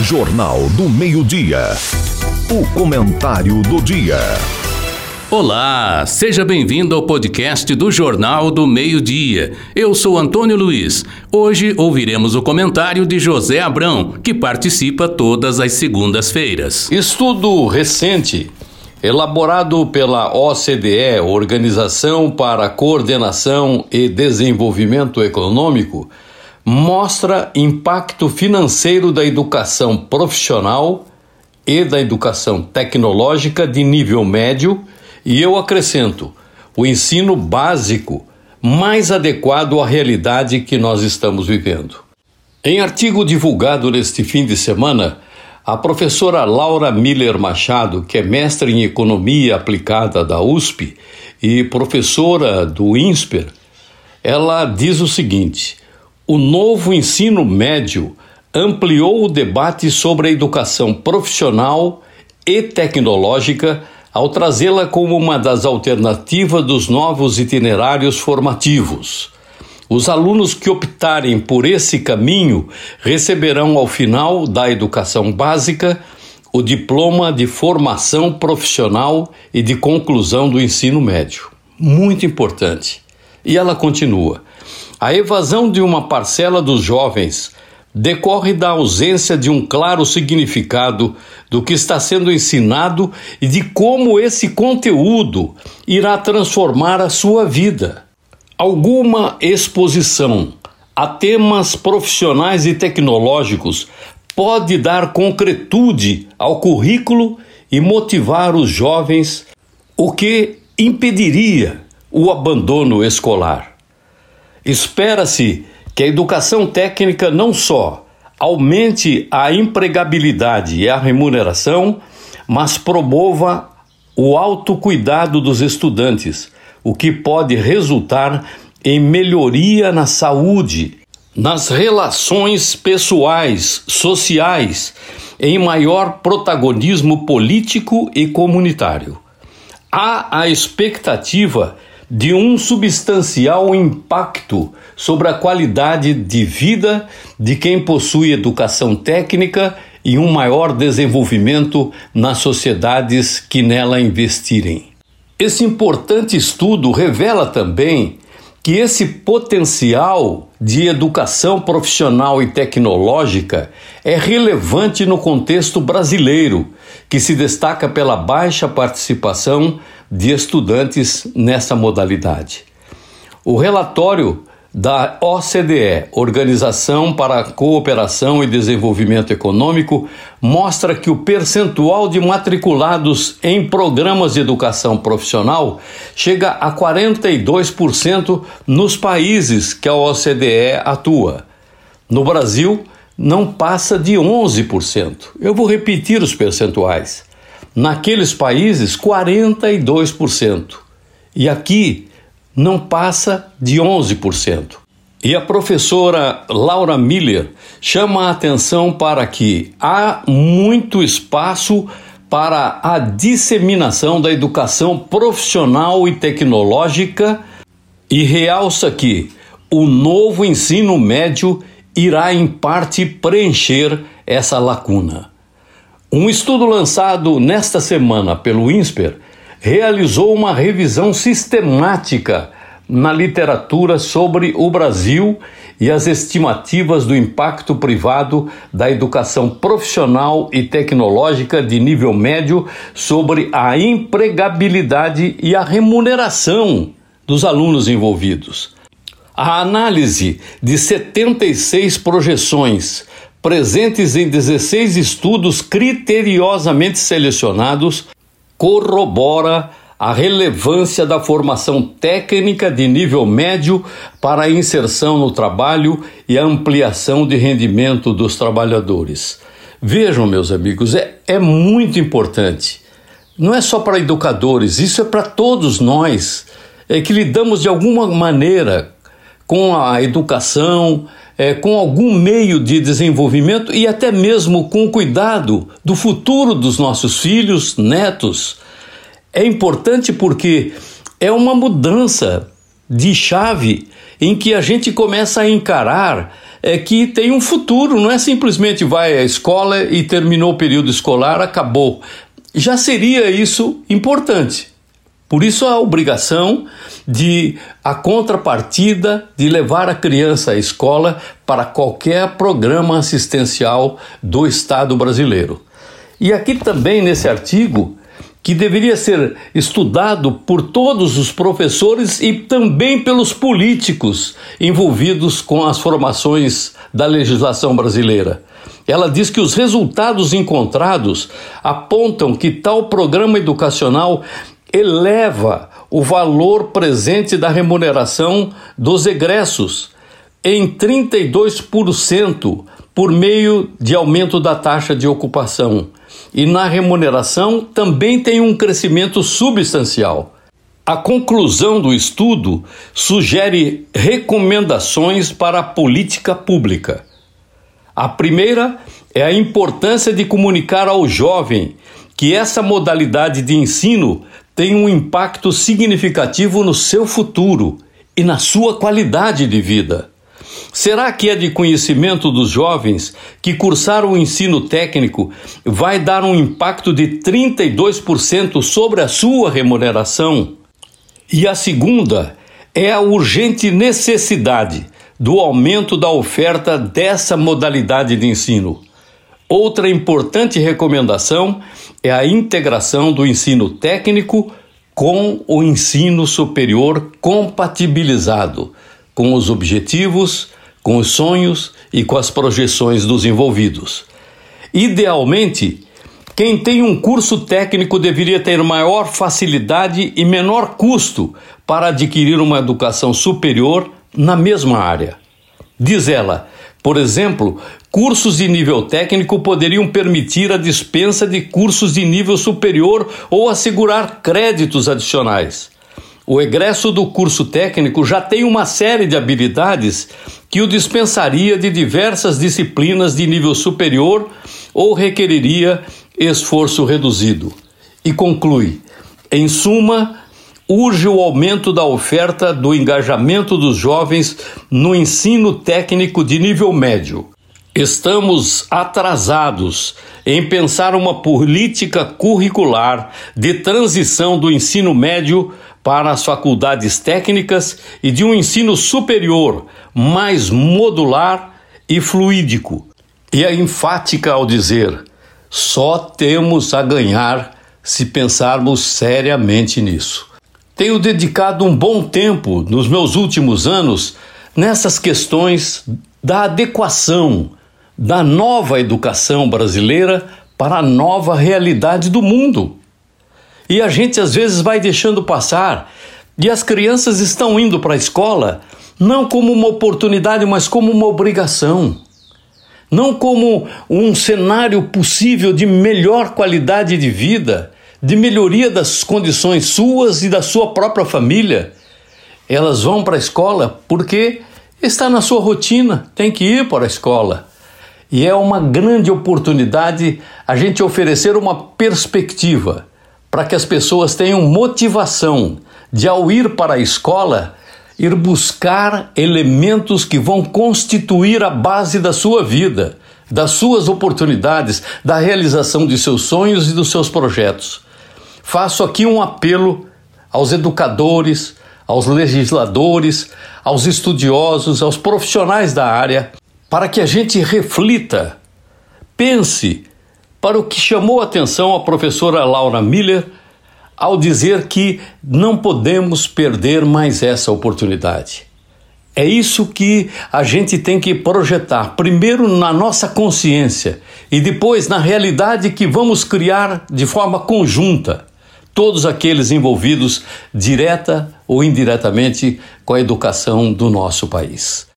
Jornal do Meio-Dia. O comentário do dia. Olá, seja bem-vindo ao podcast do Jornal do Meio-Dia. Eu sou Antônio Luiz. Hoje ouviremos o comentário de José Abrão, que participa todas as segundas-feiras. Estudo recente elaborado pela OCDE, Organização para a Coordenação e Desenvolvimento Econômico, mostra impacto financeiro da educação profissional e da educação tecnológica de nível médio, e eu acrescento, o ensino básico mais adequado à realidade que nós estamos vivendo. Em artigo divulgado neste fim de semana, a professora Laura Miller Machado, que é mestre em Economia Aplicada da USP e professora do INSPER, ela diz o seguinte: o novo ensino médio ampliou o debate sobre a educação profissional e tecnológica ao trazê-la como uma das alternativas dos novos itinerários formativos. Os alunos que optarem por esse caminho receberão ao final da educação básica o diploma de formação profissional e de conclusão do ensino médio. Muito importante. E ela continua: a evasão de uma parcela dos jovens decorre da ausência de um claro significado do que está sendo ensinado e de como esse conteúdo irá transformar a sua vida. Alguma exposição a temas profissionais e tecnológicos pode dar concretude ao currículo e motivar os jovens, o que impediria o abandono escolar. Espera-se que a educação técnica não só aumente a empregabilidade e a remuneração, mas promova o autocuidado dos estudantes, o que pode resultar em melhoria na saúde, nas relações pessoais, sociais, em maior protagonismo político e comunitário. Há a expectativa de um substancial impacto sobre a qualidade de vida de quem possui educação técnica e um maior desenvolvimento nas sociedades que nela investirem. Esse importante estudo revela também que esse potencial de educação profissional e tecnológica é relevante no contexto brasileiro, que se destaca pela baixa participação de estudantes nessa modalidade. O relatório da OCDE, Organização para a Cooperação e Desenvolvimento Econômico, mostra que o percentual de matriculados em programas de educação profissional chega a 42% nos países que a OCDE atua. No Brasil, não passa de 11%. Eu vou repetir os percentuais. Naqueles países, 42%. E aqui não passa de 11%. E a professora Laura Miller chama a atenção para que há muito espaço para a disseminação da educação profissional e tecnológica e realça que o novo ensino médio irá em parte preencher essa lacuna. Um estudo lançado nesta semana pelo INSPER realizou uma revisão sistemática na literatura sobre o Brasil e as estimativas do impacto privado da educação profissional e tecnológica de nível médio sobre a empregabilidade e a remuneração dos alunos envolvidos. A análise de 76 projeções presentes em 16 estudos criteriosamente selecionados, corrobora a relevância da formação técnica de nível médio para a inserção no trabalho e a ampliação de rendimento dos trabalhadores. Vejam, meus amigos, é, é muito importante. Não é só para educadores, isso é para todos nós é que lidamos de alguma maneira com a educação, é, com algum meio de desenvolvimento e até mesmo com cuidado do futuro dos nossos filhos, netos. É importante porque é uma mudança de chave em que a gente começa a encarar é que tem um futuro, não é simplesmente vai à escola e terminou o período escolar, acabou. Já seria isso importante. Por isso a obrigação de a contrapartida de levar a criança à escola para qualquer programa assistencial do Estado brasileiro. E aqui também nesse artigo que deveria ser estudado por todos os professores e também pelos políticos envolvidos com as formações da legislação brasileira. Ela diz que os resultados encontrados apontam que tal programa educacional eleva o valor presente da remuneração dos egressos em 32% por meio de aumento da taxa de ocupação. E na remuneração também tem um crescimento substancial. A conclusão do estudo sugere recomendações para a política pública. A primeira é a importância de comunicar ao jovem que essa modalidade de ensino tem um impacto significativo no seu futuro e na sua qualidade de vida. Será que é de conhecimento dos jovens que cursar o ensino técnico vai dar um impacto de 32% sobre a sua remuneração? E a segunda é a urgente necessidade do aumento da oferta dessa modalidade de ensino. Outra importante recomendação é a integração do ensino técnico com o ensino superior compatibilizado com os objetivos, com os sonhos e com as projeções dos envolvidos. Idealmente, quem tem um curso técnico deveria ter maior facilidade e menor custo para adquirir uma educação superior na mesma área. Diz ela, por exemplo, cursos de nível técnico poderiam permitir a dispensa de cursos de nível superior ou assegurar créditos adicionais. O egresso do curso técnico já tem uma série de habilidades que o dispensaria de diversas disciplinas de nível superior ou requeriria esforço reduzido. E conclui: em suma, urge o aumento da oferta do engajamento dos jovens no ensino técnico de nível médio. Estamos atrasados em pensar uma política curricular de transição do ensino médio para as faculdades técnicas e de um ensino superior mais modular e fluídico. E é enfática ao dizer: só temos a ganhar se pensarmos seriamente nisso. Tenho dedicado um bom tempo nos meus últimos anos nessas questões da adequação da nova educação brasileira para a nova realidade do mundo. E a gente às vezes vai deixando passar, e as crianças estão indo para a escola não como uma oportunidade, mas como uma obrigação. Não como um cenário possível de melhor qualidade de vida, de melhoria das condições suas e da sua própria família. Elas vão para a escola porque está na sua rotina, tem que ir para a escola. E é uma grande oportunidade a gente oferecer uma perspectiva para que as pessoas tenham motivação de, ao ir para a escola, ir buscar elementos que vão constituir a base da sua vida, das suas oportunidades, da realização de seus sonhos e dos seus projetos. Faço aqui um apelo aos educadores, aos legisladores, aos estudiosos, aos profissionais da área, para que a gente reflita, pense para o que chamou a atenção a professora Laura Miller ao dizer que não podemos perder mais essa oportunidade. É isso que a gente tem que projetar, primeiro na nossa consciência e depois na realidade que vamos criar de forma conjunta todos aqueles envolvidos direta ou indiretamente com a educação do nosso país.